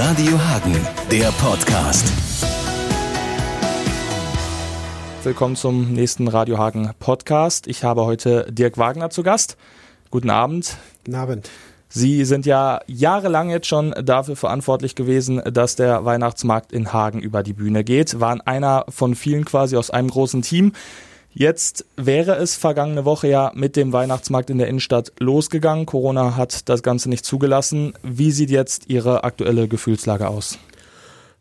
Radio Hagen, der Podcast. Willkommen zum nächsten Radio Hagen Podcast. Ich habe heute Dirk Wagner zu Gast. Guten Abend. Guten Abend. Sie sind ja jahrelang jetzt schon dafür verantwortlich gewesen, dass der Weihnachtsmarkt in Hagen über die Bühne geht. Waren einer von vielen quasi aus einem großen Team. Jetzt wäre es vergangene Woche ja mit dem Weihnachtsmarkt in der Innenstadt losgegangen. Corona hat das Ganze nicht zugelassen. Wie sieht jetzt Ihre aktuelle Gefühlslage aus?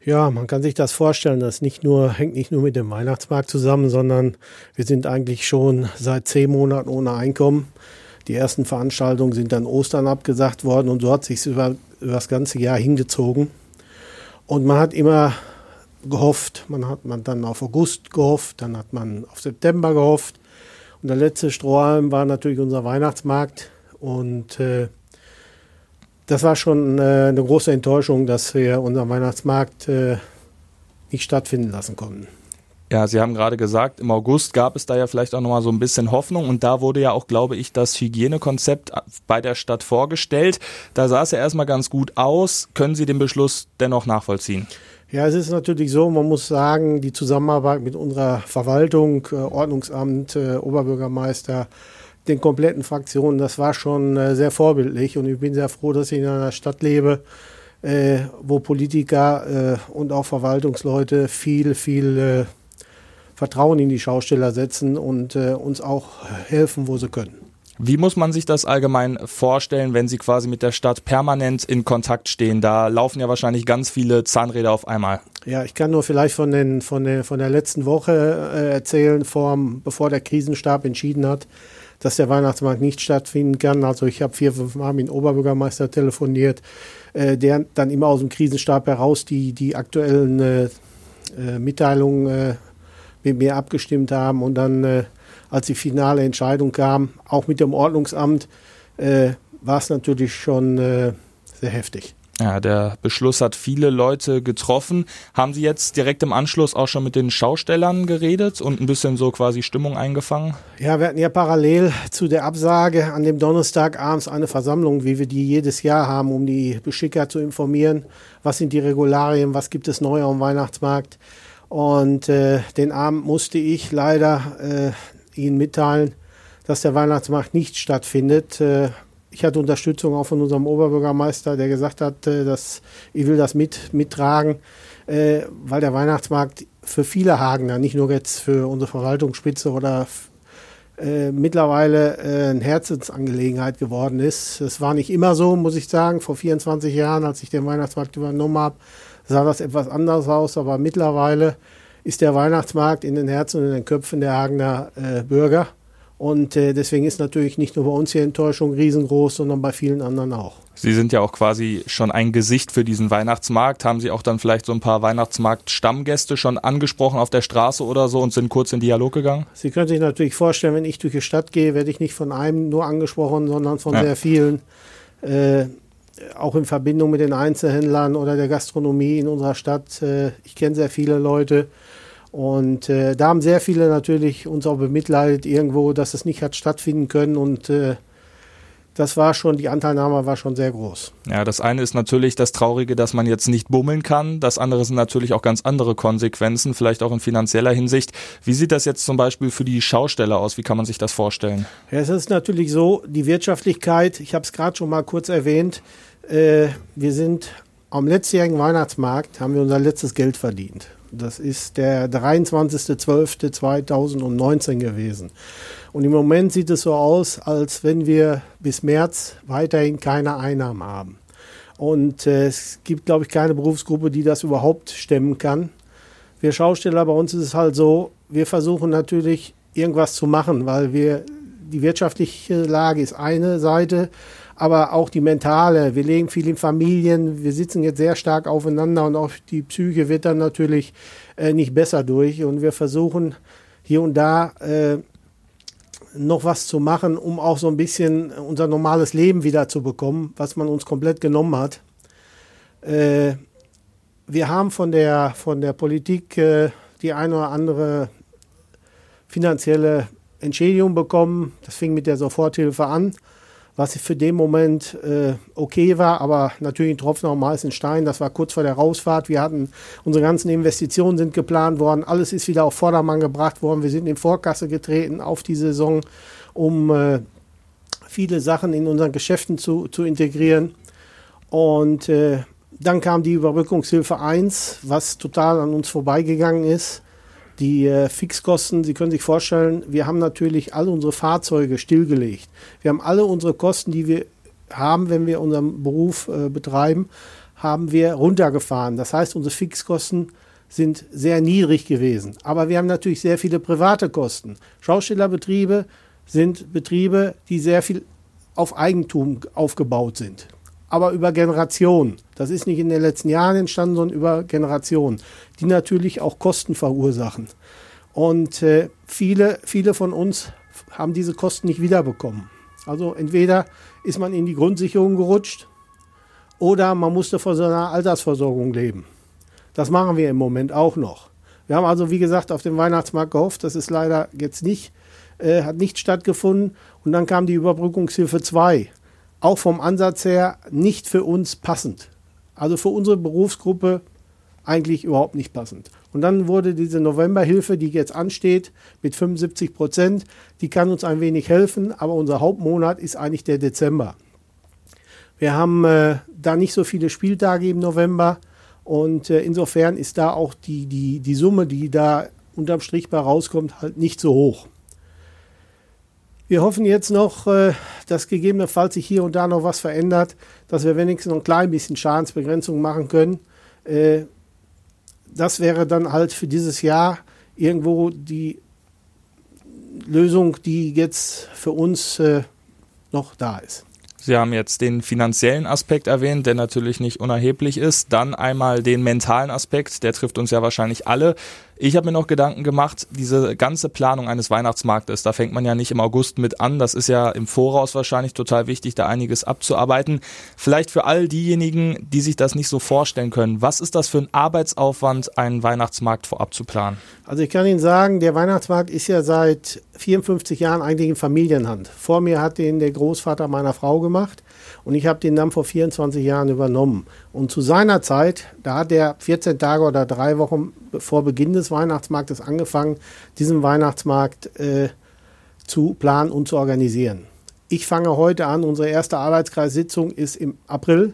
Ja, man kann sich das vorstellen. Das nicht nur, hängt nicht nur mit dem Weihnachtsmarkt zusammen, sondern wir sind eigentlich schon seit zehn Monaten ohne Einkommen. Die ersten Veranstaltungen sind dann Ostern abgesagt worden und so hat sich über, über das ganze Jahr hingezogen. Und man hat immer gehofft. Man hat man dann auf August gehofft, dann hat man auf September gehofft. Und der letzte Strohhalm war natürlich unser Weihnachtsmarkt. Und äh, das war schon äh, eine große Enttäuschung, dass wir unseren Weihnachtsmarkt äh, nicht stattfinden lassen konnten. Ja, Sie haben gerade gesagt, im August gab es da ja vielleicht auch nochmal so ein bisschen Hoffnung und da wurde ja auch, glaube ich, das Hygienekonzept bei der Stadt vorgestellt. Da sah es ja erstmal ganz gut aus. Können Sie den Beschluss dennoch nachvollziehen? Ja, es ist natürlich so, man muss sagen, die Zusammenarbeit mit unserer Verwaltung, äh, Ordnungsamt, äh, Oberbürgermeister, den kompletten Fraktionen, das war schon äh, sehr vorbildlich und ich bin sehr froh, dass ich in einer Stadt lebe, wo Politiker und auch Verwaltungsleute viel, viel Vertrauen in die Schausteller setzen und uns auch helfen, wo sie können. Wie muss man sich das allgemein vorstellen, wenn Sie quasi mit der Stadt permanent in Kontakt stehen? Da laufen ja wahrscheinlich ganz viele Zahnräder auf einmal. Ja, ich kann nur vielleicht von, den, von, der, von der letzten Woche äh, erzählen, vor, bevor der Krisenstab entschieden hat, dass der Weihnachtsmarkt nicht stattfinden kann. Also ich habe vier, fünf Mal mit dem Oberbürgermeister telefoniert, äh, der dann immer aus dem Krisenstab heraus die, die aktuellen äh, äh Mitteilungen äh, mit mir abgestimmt haben und dann äh, als die finale Entscheidung kam, auch mit dem Ordnungsamt, äh, war es natürlich schon äh, sehr heftig. Ja, der Beschluss hat viele Leute getroffen. Haben Sie jetzt direkt im Anschluss auch schon mit den Schaustellern geredet und ein bisschen so quasi Stimmung eingefangen? Ja, wir hatten ja parallel zu der Absage an dem Donnerstag abends eine Versammlung, wie wir die jedes Jahr haben, um die Beschicker zu informieren. Was sind die Regularien? Was gibt es neu am Weihnachtsmarkt? Und äh, den Abend musste ich leider äh, Ihnen mitteilen, dass der Weihnachtsmarkt nicht stattfindet. Äh, ich hatte Unterstützung auch von unserem Oberbürgermeister, der gesagt hat, äh, dass ich will das mit, mittragen, äh, weil der Weihnachtsmarkt für viele Hagener, nicht nur jetzt für unsere Verwaltungsspitze oder äh, mittlerweile äh, eine Herzensangelegenheit geworden ist. Es war nicht immer so, muss ich sagen. Vor 24 Jahren, als ich den Weihnachtsmarkt übernommen habe, sah das etwas anders aus, aber mittlerweile ist der Weihnachtsmarkt in den Herzen und in den Köpfen der Hagener äh, Bürger. Und äh, deswegen ist natürlich nicht nur bei uns die Enttäuschung riesengroß, sondern bei vielen anderen auch. Sie sind ja auch quasi schon ein Gesicht für diesen Weihnachtsmarkt. Haben Sie auch dann vielleicht so ein paar Weihnachtsmarkt-Stammgäste schon angesprochen auf der Straße oder so und sind kurz in Dialog gegangen? Sie können sich natürlich vorstellen, wenn ich durch die Stadt gehe, werde ich nicht von einem nur angesprochen, sondern von ja. sehr vielen. Äh, auch in Verbindung mit den Einzelhändlern oder der Gastronomie in unserer Stadt. Äh, ich kenne sehr viele Leute. Und äh, da haben sehr viele natürlich uns auch bemitleidet irgendwo, dass es nicht hat stattfinden können. Und äh, das war schon, die Anteilnahme war schon sehr groß. Ja, das eine ist natürlich das Traurige, dass man jetzt nicht bummeln kann. Das andere sind natürlich auch ganz andere Konsequenzen, vielleicht auch in finanzieller Hinsicht. Wie sieht das jetzt zum Beispiel für die Schausteller aus? Wie kann man sich das vorstellen? Ja, es ist natürlich so, die Wirtschaftlichkeit, ich habe es gerade schon mal kurz erwähnt, äh, wir sind am letztjährigen Weihnachtsmarkt, haben wir unser letztes Geld verdient. Das ist der 23.12.2019 gewesen. Und im Moment sieht es so aus, als wenn wir bis März weiterhin keine Einnahmen haben. Und äh, es gibt, glaube ich, keine Berufsgruppe, die das überhaupt stemmen kann. Wir Schausteller, bei uns ist es halt so, wir versuchen natürlich irgendwas zu machen, weil wir die wirtschaftliche Lage ist eine Seite, aber auch die mentale. Wir legen viel in Familien, wir sitzen jetzt sehr stark aufeinander und auch die Psyche wird dann natürlich äh, nicht besser durch. Und wir versuchen hier und da äh, noch was zu machen, um auch so ein bisschen unser normales Leben wieder zu bekommen, was man uns komplett genommen hat. Äh, wir haben von der, von der Politik äh, die eine oder andere finanzielle Entschädigung bekommen. Das fing mit der Soforthilfe an was für den Moment äh, okay war, aber natürlich ein Tropfen auf dem Stein. Das war kurz vor der Rausfahrt. Wir hatten unsere ganzen Investitionen sind geplant worden. Alles ist wieder auf Vordermann gebracht worden. Wir sind in Vorkasse getreten auf die Saison, um äh, viele Sachen in unseren Geschäften zu, zu integrieren. Und äh, dann kam die Überbrückungshilfe 1, was total an uns vorbeigegangen ist. Die äh, Fixkosten, Sie können sich vorstellen, wir haben natürlich alle unsere Fahrzeuge stillgelegt. Wir haben alle unsere Kosten, die wir haben, wenn wir unseren Beruf äh, betreiben, haben wir runtergefahren. Das heißt, unsere Fixkosten sind sehr niedrig gewesen. Aber wir haben natürlich sehr viele private Kosten. Schaustellerbetriebe sind Betriebe, die sehr viel auf Eigentum aufgebaut sind aber über Generationen. Das ist nicht in den letzten Jahren entstanden, sondern über Generationen, die natürlich auch Kosten verursachen. Und äh, viele, viele von uns haben diese Kosten nicht wiederbekommen. Also entweder ist man in die Grundsicherung gerutscht oder man musste von so einer Altersversorgung leben. Das machen wir im Moment auch noch. Wir haben also, wie gesagt, auf dem Weihnachtsmarkt gehofft. Das ist leider jetzt nicht, äh, hat nicht stattgefunden. Und dann kam die Überbrückungshilfe 2 auch vom Ansatz her nicht für uns passend. Also für unsere Berufsgruppe eigentlich überhaupt nicht passend. Und dann wurde diese Novemberhilfe, die jetzt ansteht, mit 75 Prozent, die kann uns ein wenig helfen, aber unser Hauptmonat ist eigentlich der Dezember. Wir haben äh, da nicht so viele Spieltage im November und äh, insofern ist da auch die, die, die Summe, die da unterm Strich bei rauskommt, halt nicht so hoch. Wir hoffen jetzt noch, äh, dass gegebenenfalls sich hier und da noch was verändert, dass wir wenigstens noch ein klein bisschen Schadensbegrenzung machen können. Äh, das wäre dann halt für dieses Jahr irgendwo die Lösung, die jetzt für uns äh, noch da ist. Sie haben jetzt den finanziellen Aspekt erwähnt, der natürlich nicht unerheblich ist. Dann einmal den mentalen Aspekt, der trifft uns ja wahrscheinlich alle. Ich habe mir noch Gedanken gemacht, diese ganze Planung eines Weihnachtsmarktes, da fängt man ja nicht im August mit an. Das ist ja im Voraus wahrscheinlich total wichtig, da einiges abzuarbeiten. Vielleicht für all diejenigen, die sich das nicht so vorstellen können, was ist das für ein Arbeitsaufwand, einen Weihnachtsmarkt vorab zu planen? Also ich kann Ihnen sagen, der Weihnachtsmarkt ist ja seit 54 Jahren eigentlich in Familienhand. Vor mir hat den der Großvater meiner Frau gemacht und ich habe den dann vor 24 Jahren übernommen. Und zu seiner Zeit, da hat er 14 Tage oder drei Wochen vor Beginn des Weihnachtsmarktes angefangen, diesen Weihnachtsmarkt äh, zu planen und zu organisieren. Ich fange heute an, unsere erste Arbeitskreissitzung ist im April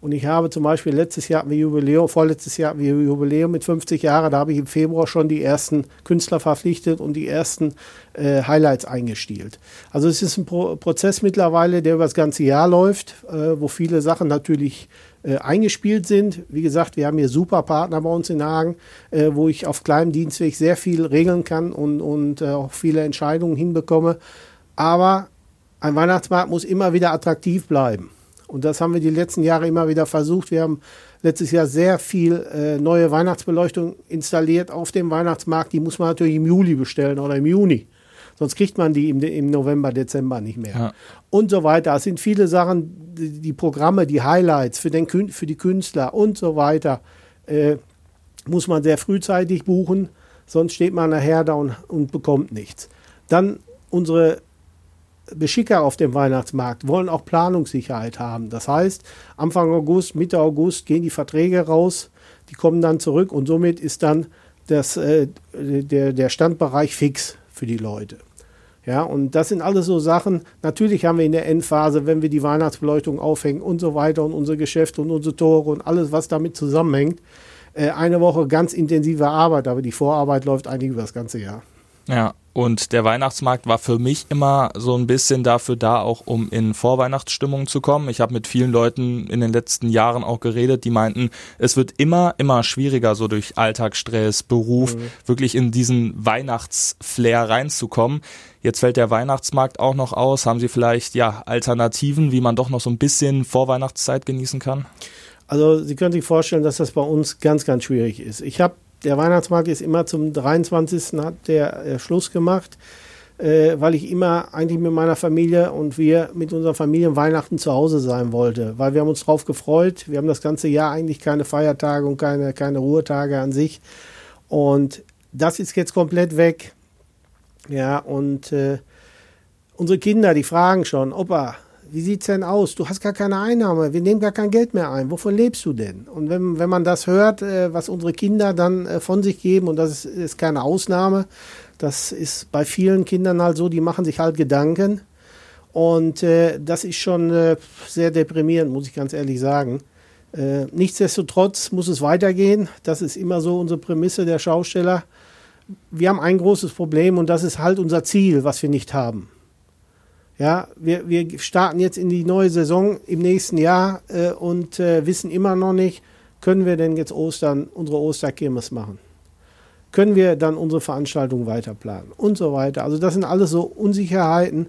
und ich habe zum Beispiel letztes Jahr hatten Jubiläum, vorletztes Jahr hatten Jubiläum mit 50 Jahren, da habe ich im Februar schon die ersten Künstler verpflichtet und die ersten äh, Highlights eingestielt. Also es ist ein Pro Prozess mittlerweile, der über das ganze Jahr läuft, äh, wo viele Sachen natürlich äh, eingespielt sind. Wie gesagt, wir haben hier super Partner bei uns in Hagen, äh, wo ich auf kleinem Dienstweg sehr viel regeln kann und, und äh, auch viele Entscheidungen hinbekomme. Aber ein Weihnachtsmarkt muss immer wieder attraktiv bleiben. Und das haben wir die letzten Jahre immer wieder versucht. Wir haben letztes Jahr sehr viel äh, neue Weihnachtsbeleuchtung installiert auf dem Weihnachtsmarkt. Die muss man natürlich im Juli bestellen oder im Juni. Sonst kriegt man die im, im November, Dezember nicht mehr. Ja. Und so weiter. Es sind viele Sachen, die, die Programme, die Highlights für, den, für die Künstler und so weiter, äh, muss man sehr frühzeitig buchen. Sonst steht man nachher da und, und bekommt nichts. Dann unsere Beschicker auf dem Weihnachtsmarkt wollen auch Planungssicherheit haben. Das heißt, Anfang August, Mitte August gehen die Verträge raus, die kommen dann zurück und somit ist dann das, äh, der, der Standbereich fix für die Leute. Ja, und das sind alles so Sachen. Natürlich haben wir in der Endphase, wenn wir die Weihnachtsbeleuchtung aufhängen und so weiter und unsere Geschäfte und unsere Tore und alles, was damit zusammenhängt, äh, eine Woche ganz intensive Arbeit, aber die Vorarbeit läuft eigentlich über das ganze Jahr. Ja, und der Weihnachtsmarkt war für mich immer so ein bisschen dafür da, auch um in Vorweihnachtsstimmung zu kommen. Ich habe mit vielen Leuten in den letzten Jahren auch geredet, die meinten, es wird immer, immer schwieriger, so durch Alltagsstress, Beruf, mhm. wirklich in diesen Weihnachtsflair reinzukommen. Jetzt fällt der Weihnachtsmarkt auch noch aus. Haben Sie vielleicht ja Alternativen, wie man doch noch so ein bisschen Vorweihnachtszeit genießen kann? Also Sie können sich vorstellen, dass das bei uns ganz, ganz schwierig ist. Ich habe der Weihnachtsmarkt ist immer zum 23. hat der äh, Schluss gemacht, äh, weil ich immer eigentlich mit meiner Familie und wir mit unserer Familie Weihnachten zu Hause sein wollte, weil wir haben uns drauf gefreut. Wir haben das ganze Jahr eigentlich keine Feiertage und keine, keine Ruhetage an sich. Und das ist jetzt komplett weg. Ja, und äh, unsere Kinder, die fragen schon, Opa, wie sieht es denn aus? Du hast gar keine Einnahme, wir nehmen gar kein Geld mehr ein. Wovon lebst du denn? Und wenn, wenn man das hört, äh, was unsere Kinder dann äh, von sich geben, und das ist, ist keine Ausnahme, das ist bei vielen Kindern halt so, die machen sich halt Gedanken. Und äh, das ist schon sehr deprimierend, muss ich ganz ehrlich sagen. Nichtsdestotrotz muss es weitergehen. Das ist immer so unsere Prämisse der Schausteller. Wir haben ein großes Problem und das ist halt unser Ziel, was wir nicht haben. Ja, wir, wir starten jetzt in die neue Saison im nächsten Jahr äh, und äh, wissen immer noch nicht, können wir denn jetzt Ostern unsere Osterkirmes machen? Können wir dann unsere Veranstaltung weiter planen und so weiter? Also das sind alles so Unsicherheiten,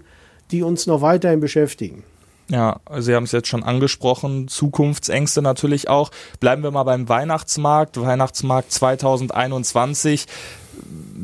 die uns noch weiterhin beschäftigen. Ja, Sie haben es jetzt schon angesprochen, Zukunftsängste natürlich auch. Bleiben wir mal beim Weihnachtsmarkt, Weihnachtsmarkt 2021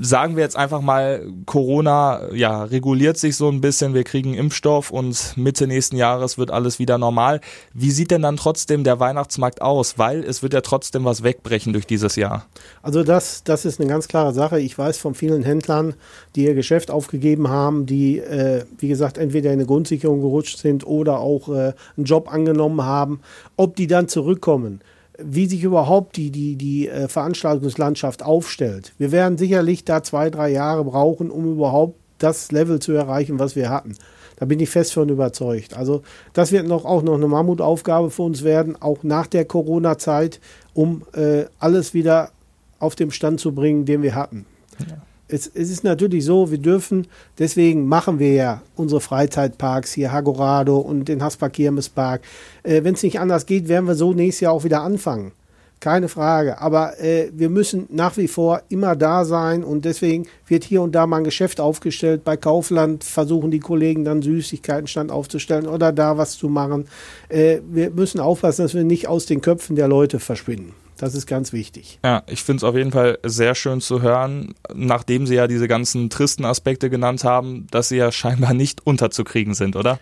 sagen wir jetzt einfach mal, Corona ja, reguliert sich so ein bisschen, wir kriegen Impfstoff und Mitte nächsten Jahres wird alles wieder normal. Wie sieht denn dann trotzdem der Weihnachtsmarkt aus? Weil es wird ja trotzdem was wegbrechen durch dieses Jahr. Also das, das ist eine ganz klare Sache. Ich weiß von vielen Händlern, die ihr Geschäft aufgegeben haben, die, äh, wie gesagt, entweder in eine Grundsicherung gerutscht sind oder auch äh, einen Job angenommen haben, ob die dann zurückkommen wie sich überhaupt die, die, die äh, Veranstaltungslandschaft aufstellt. Wir werden sicherlich da zwei, drei Jahre brauchen, um überhaupt das Level zu erreichen, was wir hatten. Da bin ich fest von überzeugt. Also das wird noch auch noch eine Mammutaufgabe für uns werden, auch nach der Corona-Zeit, um äh, alles wieder auf den Stand zu bringen, den wir hatten. Ja es, es, ist natürlich so, wir dürfen, deswegen machen wir ja unsere Freizeitparks hier, Hagorado und den Haspa Kirmespark. Äh, Wenn es nicht anders geht, werden wir so nächstes Jahr auch wieder anfangen. Keine Frage. Aber äh, wir müssen nach wie vor immer da sein und deswegen wird hier und da mal ein Geschäft aufgestellt. Bei Kaufland versuchen die Kollegen dann Süßigkeitenstand aufzustellen oder da was zu machen. Äh, wir müssen aufpassen, dass wir nicht aus den Köpfen der Leute verschwinden. Das ist ganz wichtig. Ja, ich finde es auf jeden Fall sehr schön zu hören, nachdem Sie ja diese ganzen tristen Aspekte genannt haben, dass Sie ja scheinbar nicht unterzukriegen sind, oder?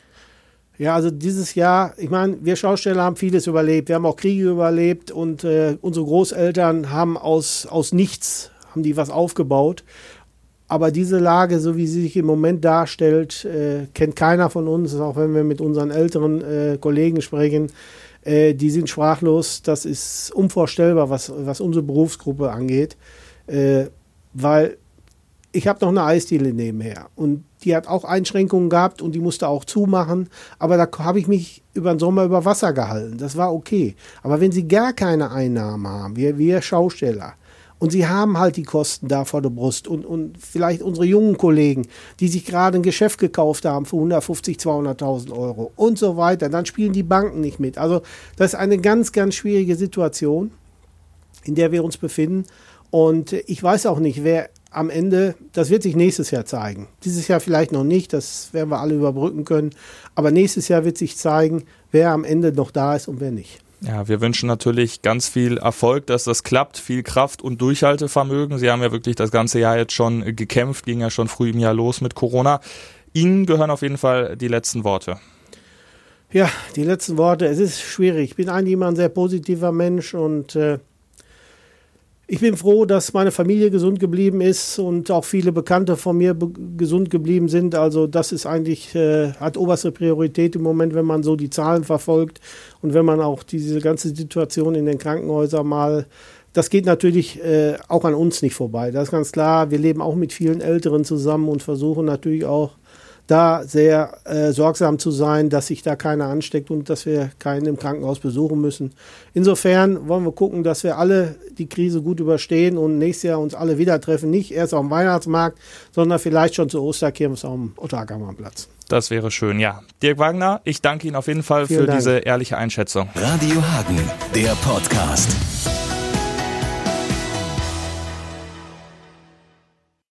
Ja, also dieses Jahr, ich meine, wir Schausteller haben vieles überlebt. Wir haben auch Kriege überlebt und äh, unsere Großeltern haben aus, aus nichts, haben die was aufgebaut. Aber diese Lage, so wie sie sich im Moment darstellt, äh, kennt keiner von uns, auch wenn wir mit unseren älteren äh, Kollegen sprechen. Äh, die sind sprachlos. Das ist unvorstellbar, was, was unsere Berufsgruppe angeht. Äh, weil ich habe noch eine Eisdiele nebenher und die hat auch Einschränkungen gehabt und die musste auch zumachen. Aber da habe ich mich über den Sommer über Wasser gehalten. Das war okay. Aber wenn sie gar keine Einnahmen haben, wir, wir Schausteller, und sie haben halt die Kosten da vor der Brust. Und, und vielleicht unsere jungen Kollegen, die sich gerade ein Geschäft gekauft haben für 150, 200.000 Euro und so weiter. Dann spielen die Banken nicht mit. Also das ist eine ganz, ganz schwierige Situation, in der wir uns befinden. Und ich weiß auch nicht, wer am Ende, das wird sich nächstes Jahr zeigen. Dieses Jahr vielleicht noch nicht, das werden wir alle überbrücken können. Aber nächstes Jahr wird sich zeigen, wer am Ende noch da ist und wer nicht. Ja, wir wünschen natürlich ganz viel Erfolg, dass das klappt, viel Kraft und Durchhaltevermögen. Sie haben ja wirklich das ganze Jahr jetzt schon gekämpft, ging ja schon früh im Jahr los mit Corona. Ihnen gehören auf jeden Fall die letzten Worte. Ja, die letzten Worte. Es ist schwierig. Ich bin eigentlich immer ein sehr positiver Mensch und äh, ich bin froh, dass meine Familie gesund geblieben ist und auch viele Bekannte von mir gesund geblieben sind. Also das ist eigentlich, äh, hat oberste Priorität im Moment, wenn man so die Zahlen verfolgt und wenn man auch diese ganze Situation in den Krankenhäusern mal, das geht natürlich äh, auch an uns nicht vorbei. Das ist ganz klar. Wir leben auch mit vielen Älteren zusammen und versuchen natürlich auch da sehr äh, sorgsam zu sein, dass sich da keiner ansteckt und dass wir keinen im Krankenhaus besuchen müssen. Insofern wollen wir gucken, dass wir alle die Krise gut überstehen und nächstes Jahr uns alle wieder treffen. Nicht erst auf dem Weihnachtsmarkt, sondern vielleicht schon zur Osterkirmes am Otterkammerplatz. Das wäre schön, ja. Dirk Wagner, ich danke Ihnen auf jeden Fall Vielen für Dank. diese ehrliche Einschätzung. Radio Hagen, der Podcast.